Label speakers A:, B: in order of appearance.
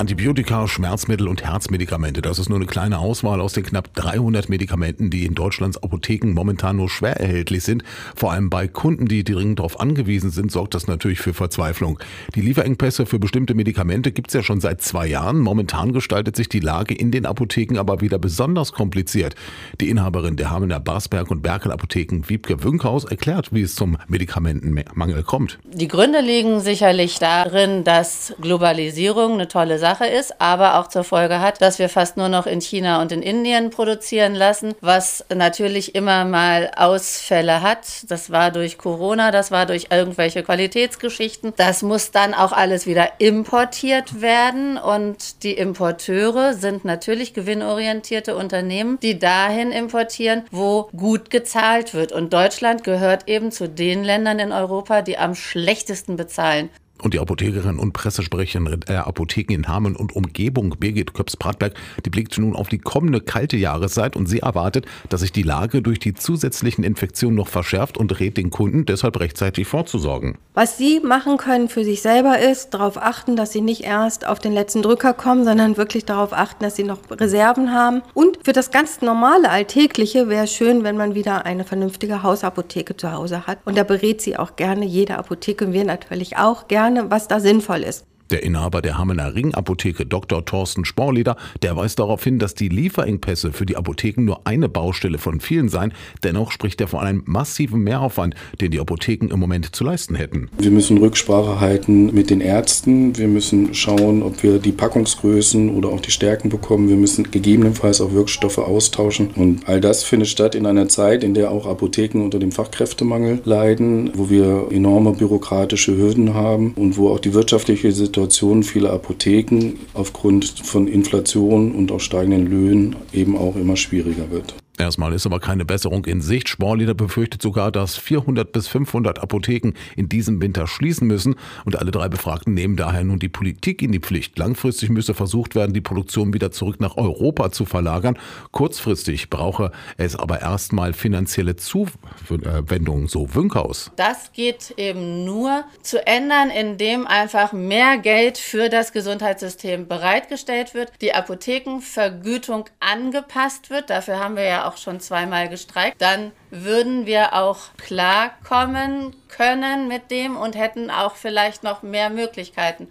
A: Antibiotika, Schmerzmittel und Herzmedikamente. Das ist nur eine kleine Auswahl aus den knapp 300 Medikamenten, die in Deutschlands Apotheken momentan nur schwer erhältlich sind. Vor allem bei Kunden, die dringend darauf angewiesen sind, sorgt das natürlich für Verzweiflung. Die Lieferengpässe für bestimmte Medikamente gibt es ja schon seit zwei Jahren. Momentan gestaltet sich die Lage in den Apotheken aber wieder besonders kompliziert. Die Inhaberin der Hamener Barsberg und Berkel Apotheken, Wiebke Wünkhaus, erklärt, wie es zum Medikamentenmangel kommt.
B: Die Gründe liegen sicherlich darin, dass Globalisierung eine tolle Sache ist, aber auch zur Folge hat, dass wir fast nur noch in China und in Indien produzieren lassen, was natürlich immer mal Ausfälle hat. Das war durch Corona, das war durch irgendwelche Qualitätsgeschichten. Das muss dann auch alles wieder importiert werden und die Importeure sind natürlich gewinnorientierte Unternehmen, die dahin importieren, wo gut gezahlt wird. Und Deutschland gehört eben zu den Ländern in Europa, die am schlechtesten bezahlen.
A: Und die Apothekerin und Pressesprecherin der Apotheken in Hameln und Umgebung, Birgit Köps-Bratberg, die blickt nun auf die kommende kalte Jahreszeit und sie erwartet, dass sich die Lage durch die zusätzlichen Infektionen noch verschärft und rät den Kunden deshalb rechtzeitig vorzusorgen.
C: Was Sie machen können für sich selber ist, darauf achten, dass Sie nicht erst auf den letzten Drücker kommen, sondern wirklich darauf achten, dass Sie noch Reserven haben. Und für das ganz normale Alltägliche wäre es schön, wenn man wieder eine vernünftige Hausapotheke zu Hause hat. Und da berät sie auch gerne jede Apotheke, wir natürlich auch gerne gerne, was da sinnvoll ist.
A: Der Inhaber der Hammener Ringapotheke Dr. Thorsten Sporleder, der weist darauf hin, dass die Lieferengpässe für die Apotheken nur eine Baustelle von vielen seien. Dennoch spricht er von einem massiven Mehraufwand, den die Apotheken im Moment zu leisten hätten.
D: Wir müssen Rücksprache halten mit den Ärzten. Wir müssen schauen, ob wir die Packungsgrößen oder auch die Stärken bekommen. Wir müssen gegebenenfalls auch Wirkstoffe austauschen. Und all das findet statt in einer Zeit, in der auch Apotheken unter dem Fachkräftemangel leiden, wo wir enorme bürokratische Hürden haben und wo auch die wirtschaftliche Situation Situation vieler Apotheken aufgrund von Inflation und auch steigenden Löhnen eben auch immer schwieriger wird.
A: Erstmal ist aber keine Besserung in Sicht. Sporlieder befürchtet sogar, dass 400 bis 500 Apotheken in diesem Winter schließen müssen. Und alle drei Befragten nehmen daher nun die Politik in die Pflicht. Langfristig müsse versucht werden, die Produktion wieder zurück nach Europa zu verlagern. Kurzfristig brauche es aber erstmal finanzielle Zuwendungen, so Wünkhaus.
B: Das geht eben nur zu ändern, indem einfach mehr Geld für das Gesundheitssystem bereitgestellt wird, die Apothekenvergütung angepasst wird. Dafür haben wir ja auch auch schon zweimal gestreikt, dann würden wir auch klarkommen können mit dem und hätten auch vielleicht noch mehr Möglichkeiten.